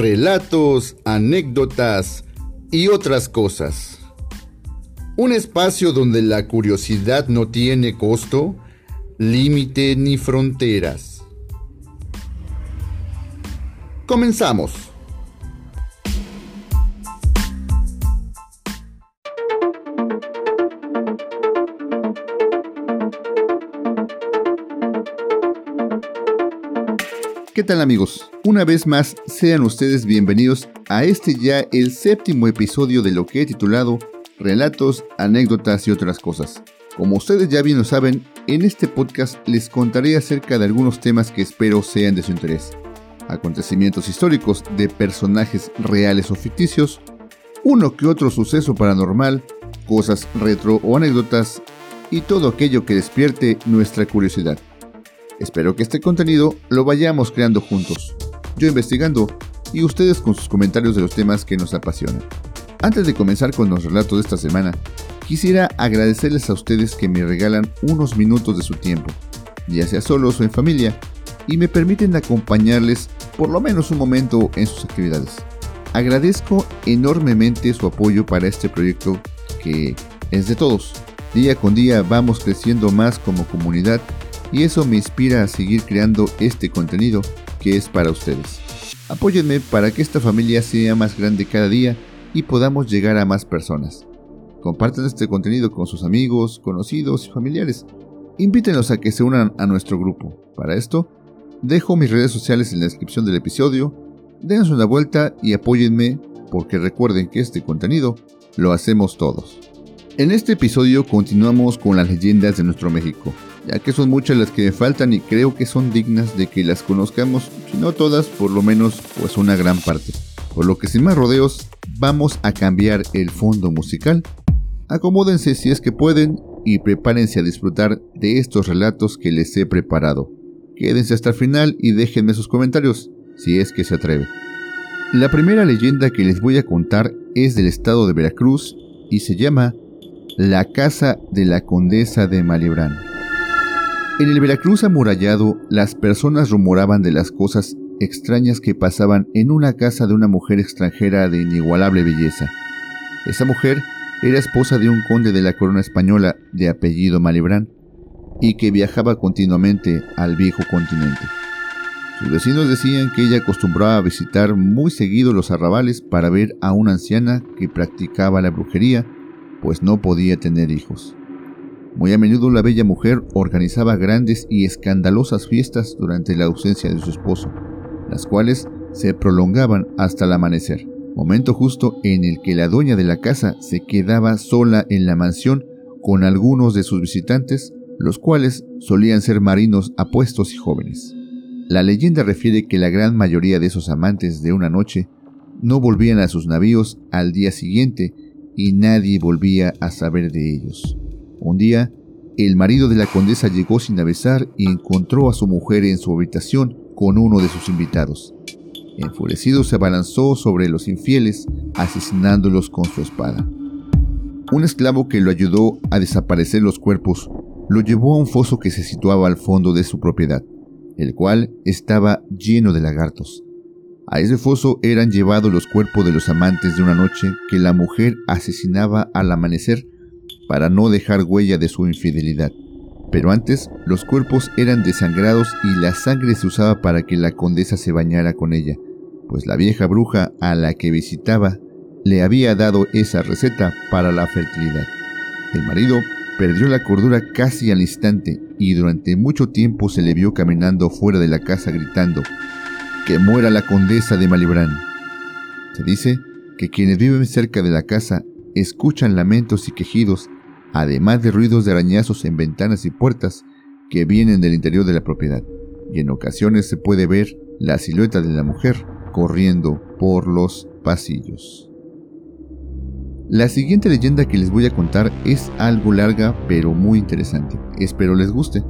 relatos, anécdotas y otras cosas. Un espacio donde la curiosidad no tiene costo, límite ni fronteras. Comenzamos. ¿Qué tal amigos? Una vez más, sean ustedes bienvenidos a este ya el séptimo episodio de lo que he titulado Relatos, anécdotas y otras cosas. Como ustedes ya bien lo saben, en este podcast les contaré acerca de algunos temas que espero sean de su interés. Acontecimientos históricos de personajes reales o ficticios, uno que otro suceso paranormal, cosas retro o anécdotas y todo aquello que despierte nuestra curiosidad. Espero que este contenido lo vayamos creando juntos, yo investigando y ustedes con sus comentarios de los temas que nos apasionan. Antes de comenzar con los relatos de esta semana, quisiera agradecerles a ustedes que me regalan unos minutos de su tiempo, ya sea solos o en familia, y me permiten acompañarles por lo menos un momento en sus actividades. Agradezco enormemente su apoyo para este proyecto que es de todos. Día con día vamos creciendo más como comunidad y eso me inspira a seguir creando este contenido que es para ustedes. Apóyenme para que esta familia sea más grande cada día y podamos llegar a más personas. Compartan este contenido con sus amigos, conocidos y familiares. Invítenlos a que se unan a nuestro grupo. Para esto, dejo mis redes sociales en la descripción del episodio. Denos una vuelta y apóyenme porque recuerden que este contenido lo hacemos todos. En este episodio continuamos con las leyendas de nuestro México ya que son muchas las que me faltan y creo que son dignas de que las conozcamos, si no todas, por lo menos pues una gran parte. Por lo que sin más rodeos, vamos a cambiar el fondo musical. Acomódense si es que pueden y prepárense a disfrutar de estos relatos que les he preparado. Quédense hasta el final y déjenme sus comentarios, si es que se atreve. La primera leyenda que les voy a contar es del estado de Veracruz y se llama La Casa de la Condesa de Malibrán. En el Veracruz amurallado, las personas rumoraban de las cosas extrañas que pasaban en una casa de una mujer extranjera de inigualable belleza. Esa mujer era esposa de un conde de la corona española de apellido Malibrán y que viajaba continuamente al viejo continente. Sus vecinos decían que ella acostumbraba visitar muy seguido los arrabales para ver a una anciana que practicaba la brujería, pues no podía tener hijos. Muy a menudo la bella mujer organizaba grandes y escandalosas fiestas durante la ausencia de su esposo, las cuales se prolongaban hasta el amanecer, momento justo en el que la dueña de la casa se quedaba sola en la mansión con algunos de sus visitantes, los cuales solían ser marinos apuestos y jóvenes. La leyenda refiere que la gran mayoría de esos amantes de una noche no volvían a sus navíos al día siguiente y nadie volvía a saber de ellos. Un día, el marido de la condesa llegó sin avisar y encontró a su mujer en su habitación con uno de sus invitados. Enfurecido se abalanzó sobre los infieles, asesinándolos con su espada. Un esclavo que lo ayudó a desaparecer los cuerpos lo llevó a un foso que se situaba al fondo de su propiedad, el cual estaba lleno de lagartos. A ese foso eran llevados los cuerpos de los amantes de una noche que la mujer asesinaba al amanecer para no dejar huella de su infidelidad. Pero antes los cuerpos eran desangrados y la sangre se usaba para que la condesa se bañara con ella, pues la vieja bruja a la que visitaba le había dado esa receta para la fertilidad. El marido perdió la cordura casi al instante y durante mucho tiempo se le vio caminando fuera de la casa gritando, que muera la condesa de Malibrán. Se dice que quienes viven cerca de la casa escuchan lamentos y quejidos además de ruidos de arañazos en ventanas y puertas que vienen del interior de la propiedad, y en ocasiones se puede ver la silueta de la mujer corriendo por los pasillos. La siguiente leyenda que les voy a contar es algo larga pero muy interesante. Espero les guste.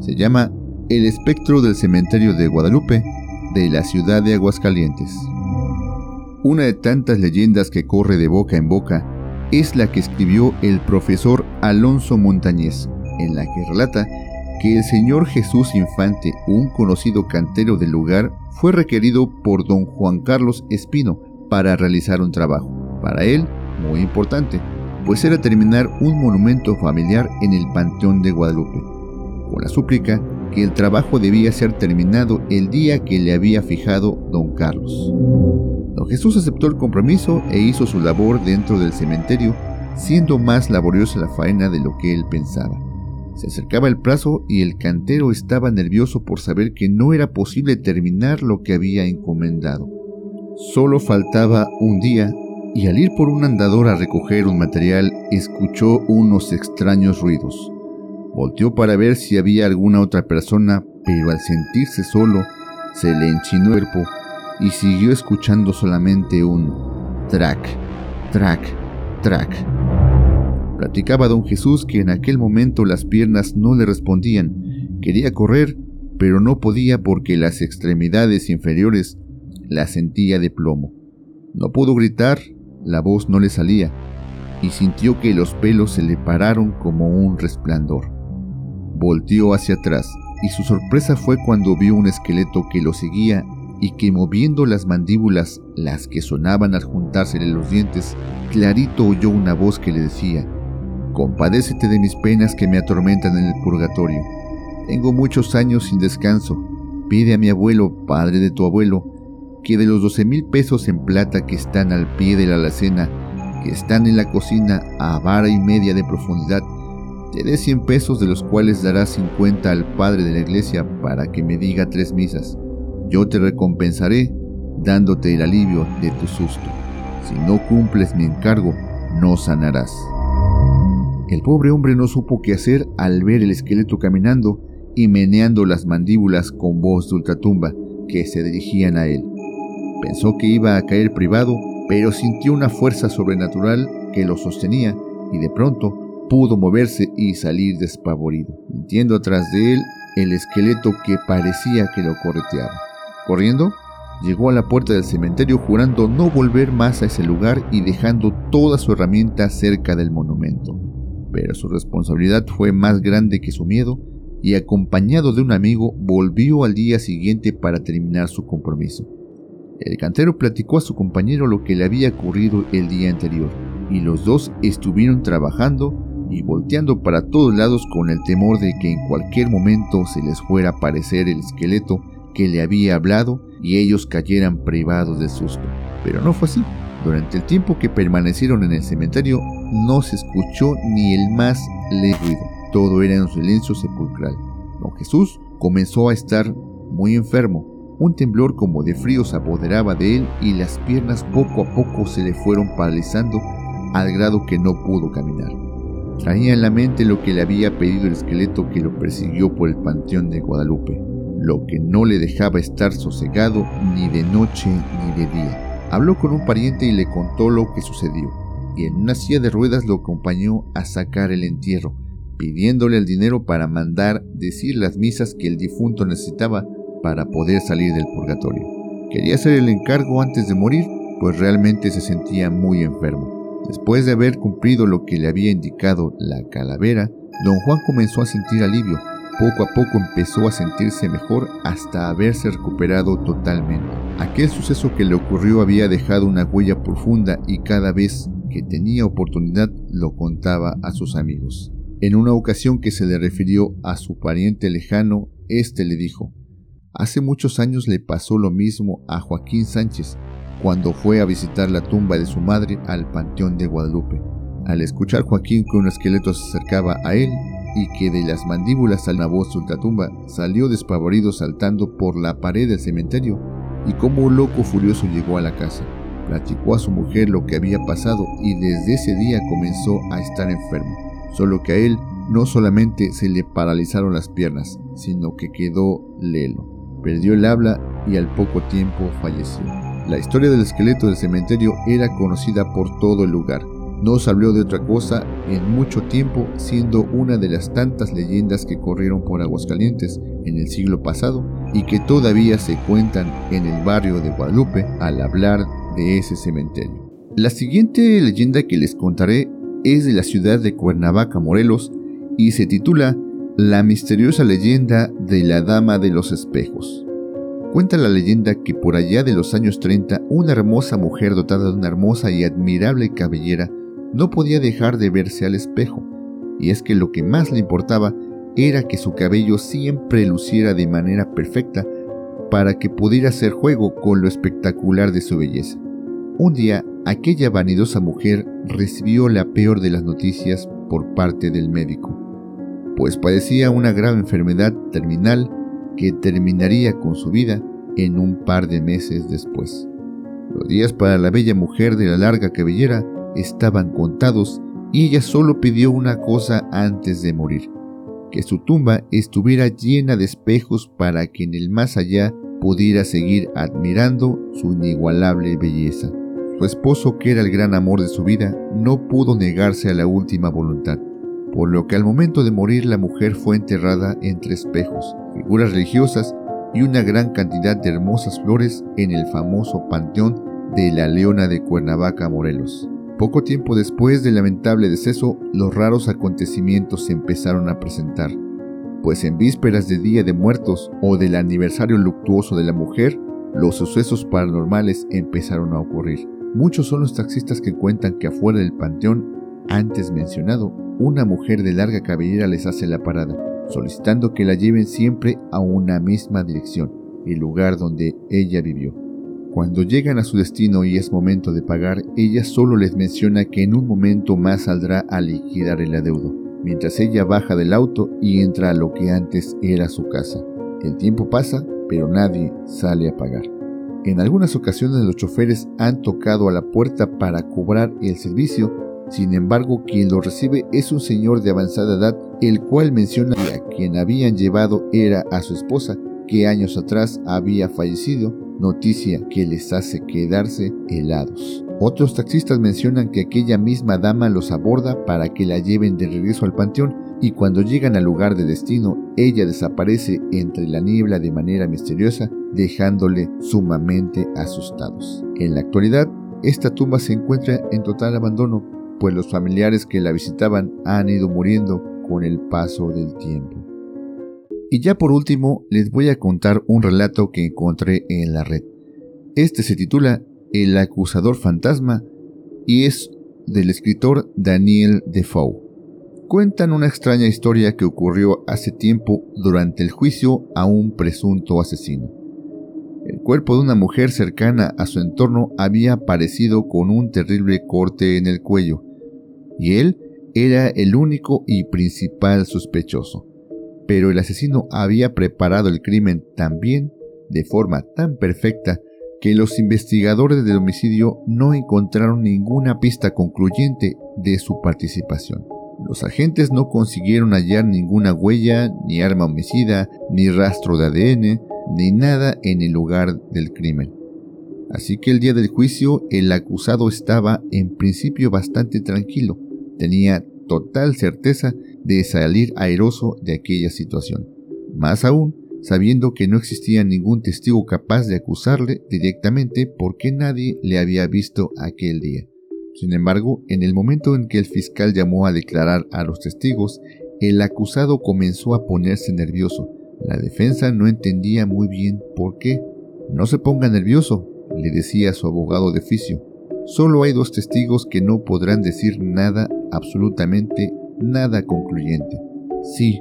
Se llama El espectro del cementerio de Guadalupe de la ciudad de Aguascalientes. Una de tantas leyendas que corre de boca en boca es la que escribió el profesor Alonso Montañez, en la que relata que el señor Jesús Infante, un conocido cantero del lugar, fue requerido por don Juan Carlos Espino para realizar un trabajo. Para él, muy importante, pues era terminar un monumento familiar en el Panteón de Guadalupe, con la súplica que el trabajo debía ser terminado el día que le había fijado don Carlos. Jesús aceptó el compromiso e hizo su labor dentro del cementerio, siendo más laboriosa la faena de lo que él pensaba. Se acercaba el plazo y el cantero estaba nervioso por saber que no era posible terminar lo que había encomendado. Solo faltaba un día y al ir por un andador a recoger un material escuchó unos extraños ruidos. Volteó para ver si había alguna otra persona, pero al sentirse solo, se le enchinó el cuerpo y siguió escuchando solamente un track, track, track. Platicaba don Jesús que en aquel momento las piernas no le respondían. Quería correr, pero no podía porque las extremidades inferiores las sentía de plomo. No pudo gritar la voz no le salía y sintió que los pelos se le pararon como un resplandor. Volteó hacia atrás y su sorpresa fue cuando vio un esqueleto que lo seguía y que moviendo las mandíbulas, las que sonaban al juntársele los dientes, clarito oyó una voz que le decía, Compadécete de mis penas que me atormentan en el purgatorio. Tengo muchos años sin descanso. Pide a mi abuelo, padre de tu abuelo, que de los 12 mil pesos en plata que están al pie de la alacena, que están en la cocina a vara y media de profundidad, te dé 100 pesos de los cuales darás 50 al padre de la iglesia para que me diga tres misas. Yo te recompensaré dándote el alivio de tu susto. Si no cumples mi encargo, no sanarás. El pobre hombre no supo qué hacer al ver el esqueleto caminando y meneando las mandíbulas con voz de ultratumba que se dirigían a él. Pensó que iba a caer privado, pero sintió una fuerza sobrenatural que lo sostenía y de pronto pudo moverse y salir despavorido, sintiendo atrás de él el esqueleto que parecía que lo correteaba. Corriendo, llegó a la puerta del cementerio jurando no volver más a ese lugar y dejando toda su herramienta cerca del monumento. Pero su responsabilidad fue más grande que su miedo y acompañado de un amigo volvió al día siguiente para terminar su compromiso. El cantero platicó a su compañero lo que le había ocurrido el día anterior, y los dos estuvieron trabajando y volteando para todos lados con el temor de que en cualquier momento se les fuera a aparecer el esqueleto que le había hablado y ellos cayeran privados de susto. Pero no fue así. Durante el tiempo que permanecieron en el cementerio no se escuchó ni el más leve ruido. Todo era en silencio sepulcral. Don Jesús comenzó a estar muy enfermo un temblor como de frío se apoderaba de él y las piernas poco a poco se le fueron paralizando al grado que no pudo caminar. Traía en la mente lo que le había pedido el esqueleto que lo persiguió por el panteón de Guadalupe, lo que no le dejaba estar sosegado ni de noche ni de día. Habló con un pariente y le contó lo que sucedió, y en una silla de ruedas lo acompañó a sacar el entierro, pidiéndole el dinero para mandar decir las misas que el difunto necesitaba para poder salir del purgatorio. Quería hacer el encargo antes de morir, pues realmente se sentía muy enfermo. Después de haber cumplido lo que le había indicado la calavera, don Juan comenzó a sentir alivio. Poco a poco empezó a sentirse mejor hasta haberse recuperado totalmente. Aquel suceso que le ocurrió había dejado una huella profunda y cada vez que tenía oportunidad lo contaba a sus amigos. En una ocasión que se le refirió a su pariente lejano, éste le dijo, Hace muchos años le pasó lo mismo a Joaquín Sánchez cuando fue a visitar la tumba de su madre al Panteón de Guadalupe. Al escuchar Joaquín que un esqueleto se acercaba a él y que de las mandíbulas a la voz ultratumba salió despavorido saltando por la pared del cementerio y como un loco furioso llegó a la casa. Platicó a su mujer lo que había pasado y desde ese día comenzó a estar enfermo. Solo que a él no solamente se le paralizaron las piernas, sino que quedó lelo perdió el habla y al poco tiempo falleció. La historia del esqueleto del cementerio era conocida por todo el lugar. No se habló de otra cosa en mucho tiempo, siendo una de las tantas leyendas que corrieron por Aguascalientes en el siglo pasado y que todavía se cuentan en el barrio de Guadalupe al hablar de ese cementerio. La siguiente leyenda que les contaré es de la ciudad de Cuernavaca, Morelos, y se titula La misteriosa leyenda de la Dama de los Espejos. Cuenta la leyenda que por allá de los años 30, una hermosa mujer dotada de una hermosa y admirable cabellera no podía dejar de verse al espejo, y es que lo que más le importaba era que su cabello siempre luciera de manera perfecta para que pudiera hacer juego con lo espectacular de su belleza. Un día, aquella vanidosa mujer recibió la peor de las noticias por parte del médico, pues padecía una grave enfermedad terminal que terminaría con su vida en un par de meses después. Los días para la bella mujer de la larga cabellera estaban contados y ella solo pidió una cosa antes de morir, que su tumba estuviera llena de espejos para que en el más allá pudiera seguir admirando su inigualable belleza. Su esposo, que era el gran amor de su vida, no pudo negarse a la última voluntad, por lo que al momento de morir la mujer fue enterrada entre espejos, figuras religiosas y una gran cantidad de hermosas flores en el famoso panteón de la Leona de Cuernavaca, Morelos. Poco tiempo después del lamentable deceso, los raros acontecimientos se empezaron a presentar, pues en vísperas de Día de Muertos o del aniversario luctuoso de la mujer, los sucesos paranormales empezaron a ocurrir. Muchos son los taxistas que cuentan que afuera del panteón, antes mencionado, una mujer de larga cabellera les hace la parada, solicitando que la lleven siempre a una misma dirección, el lugar donde ella vivió. Cuando llegan a su destino y es momento de pagar, ella solo les menciona que en un momento más saldrá a liquidar el adeudo, mientras ella baja del auto y entra a lo que antes era su casa. El tiempo pasa, pero nadie sale a pagar. En algunas ocasiones los choferes han tocado a la puerta para cobrar el servicio, sin embargo quien lo recibe es un señor de avanzada edad, el cual menciona que a quien habían llevado era a su esposa, que años atrás había fallecido noticia que les hace quedarse helados. Otros taxistas mencionan que aquella misma dama los aborda para que la lleven de regreso al panteón y cuando llegan al lugar de destino, ella desaparece entre la niebla de manera misteriosa, dejándole sumamente asustados. En la actualidad, esta tumba se encuentra en total abandono, pues los familiares que la visitaban han ido muriendo con el paso del tiempo. Y ya por último les voy a contar un relato que encontré en la red. Este se titula El acusador fantasma y es del escritor Daniel Defoe. Cuentan una extraña historia que ocurrió hace tiempo durante el juicio a un presunto asesino. El cuerpo de una mujer cercana a su entorno había aparecido con un terrible corte en el cuello, y él era el único y principal sospechoso pero el asesino había preparado el crimen tan bien, de forma tan perfecta, que los investigadores del homicidio no encontraron ninguna pista concluyente de su participación. Los agentes no consiguieron hallar ninguna huella, ni arma homicida, ni rastro de ADN, ni nada en el lugar del crimen. Así que el día del juicio el acusado estaba en principio bastante tranquilo, tenía total certeza de salir airoso de aquella situación. Más aún, sabiendo que no existía ningún testigo capaz de acusarle directamente porque nadie le había visto aquel día. Sin embargo, en el momento en que el fiscal llamó a declarar a los testigos, el acusado comenzó a ponerse nervioso. La defensa no entendía muy bien por qué. No se ponga nervioso, le decía su abogado de oficio. Solo hay dos testigos que no podrán decir nada, absolutamente nada concluyente. Sí,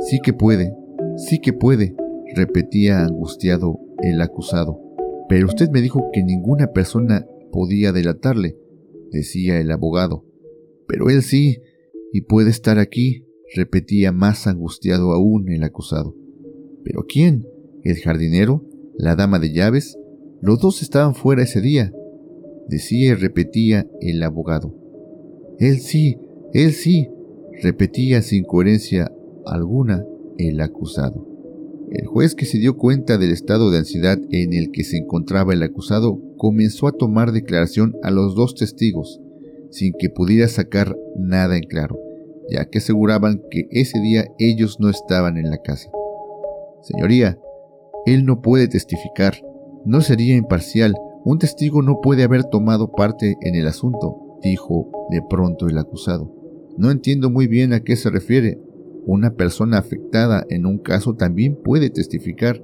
sí que puede, sí que puede, repetía angustiado el acusado. Pero usted me dijo que ninguna persona podía delatarle, decía el abogado. Pero él sí, y puede estar aquí, repetía más angustiado aún el acusado. ¿Pero quién? ¿El jardinero? ¿La dama de llaves? Los dos estaban fuera ese día, decía y repetía el abogado. Él sí, él sí, repetía sin coherencia alguna el acusado. El juez que se dio cuenta del estado de ansiedad en el que se encontraba el acusado comenzó a tomar declaración a los dos testigos, sin que pudiera sacar nada en claro, ya que aseguraban que ese día ellos no estaban en la casa. Señoría, él no puede testificar, no sería imparcial, un testigo no puede haber tomado parte en el asunto, dijo de pronto el acusado. No entiendo muy bien a qué se refiere. Una persona afectada en un caso también puede testificar.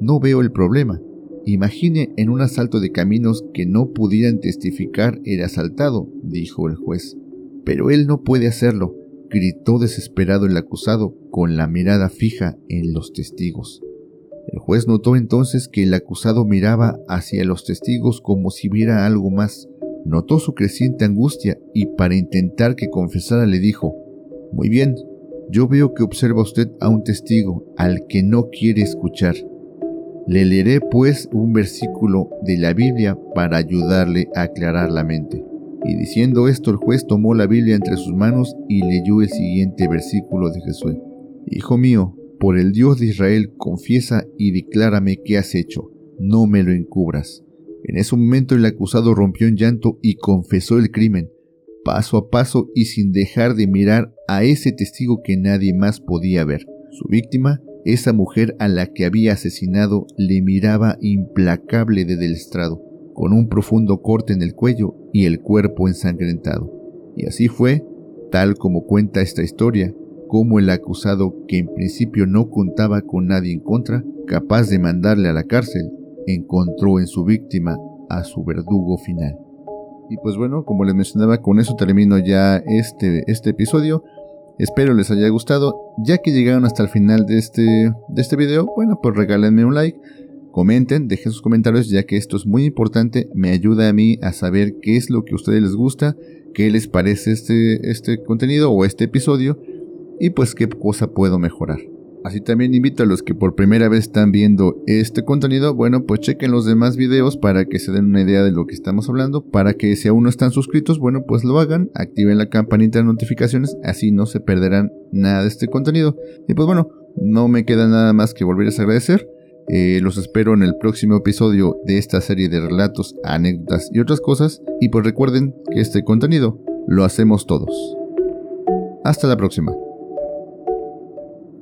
No veo el problema. Imagine en un asalto de caminos que no pudieran testificar el asaltado, dijo el juez. Pero él no puede hacerlo, gritó desesperado el acusado con la mirada fija en los testigos. El juez notó entonces que el acusado miraba hacia los testigos como si viera algo más. Notó su creciente angustia y para intentar que confesara le dijo, Muy bien, yo veo que observa usted a un testigo al que no quiere escuchar. Le leeré pues un versículo de la Biblia para ayudarle a aclarar la mente. Y diciendo esto el juez tomó la Biblia entre sus manos y leyó el siguiente versículo de Jesús. Hijo mío, por el Dios de Israel, confiesa y declárame qué has hecho, no me lo encubras. En ese momento el acusado rompió en llanto y confesó el crimen, paso a paso y sin dejar de mirar a ese testigo que nadie más podía ver. Su víctima, esa mujer a la que había asesinado, le miraba implacable desde el estrado, con un profundo corte en el cuello y el cuerpo ensangrentado. Y así fue, tal como cuenta esta historia, como el acusado, que en principio no contaba con nadie en contra, capaz de mandarle a la cárcel, encontró en su víctima a su verdugo final. Y pues bueno, como les mencionaba, con eso termino ya este, este episodio. Espero les haya gustado. Ya que llegaron hasta el final de este, de este video, bueno, pues regálenme un like, comenten, dejen sus comentarios, ya que esto es muy importante. Me ayuda a mí a saber qué es lo que a ustedes les gusta, qué les parece este, este contenido o este episodio y pues qué cosa puedo mejorar. Así también invito a los que por primera vez están viendo este contenido, bueno, pues chequen los demás videos para que se den una idea de lo que estamos hablando, para que si aún no están suscritos, bueno, pues lo hagan, activen la campanita de notificaciones, así no se perderán nada de este contenido. Y pues bueno, no me queda nada más que volverles a agradecer. Eh, los espero en el próximo episodio de esta serie de relatos, anécdotas y otras cosas. Y pues recuerden que este contenido lo hacemos todos. Hasta la próxima.